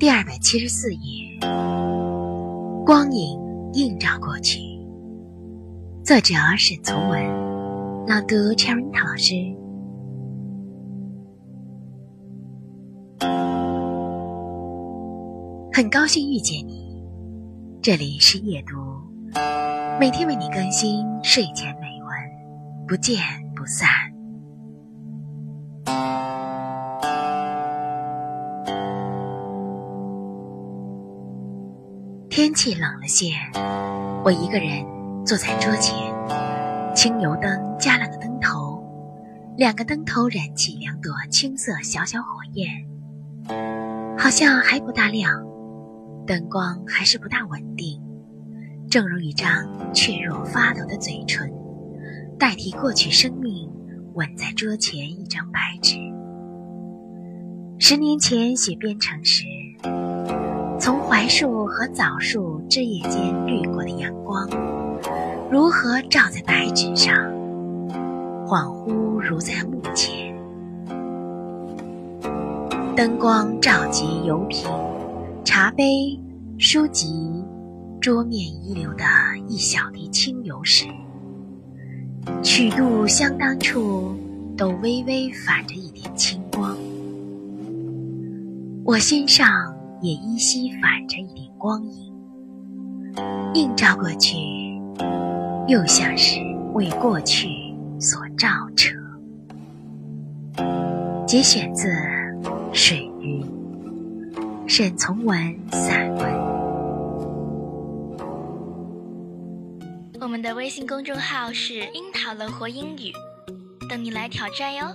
第二百七十四页，光影映照过去。作者沈从文，朗读 Cherry 老师。很高兴遇见你，这里是夜读，每天为你更新睡前美文，不见不散。天气冷了些，我一个人坐在桌前，轻油灯加了个灯头，两个灯头燃起两朵青色小小火焰，好像还不大亮，灯光还是不大稳定，正如一张怯弱发抖的嘴唇，代替过去生命吻在桌前一张白纸。十年前写编程时。从槐树和枣树枝叶间掠过的阳光，如何照在白纸上，恍惚如在目前。灯光照及油瓶、茶杯、书籍、桌面遗留的一小滴清油时，曲度相当处都微微反着一点青光。我心上。也依稀反着一点光影，映照过去，又像是为过去所照彻。节选自《水云》，沈从文散文。我们的微信公众号是“樱桃乐活英语”，等你来挑战哟。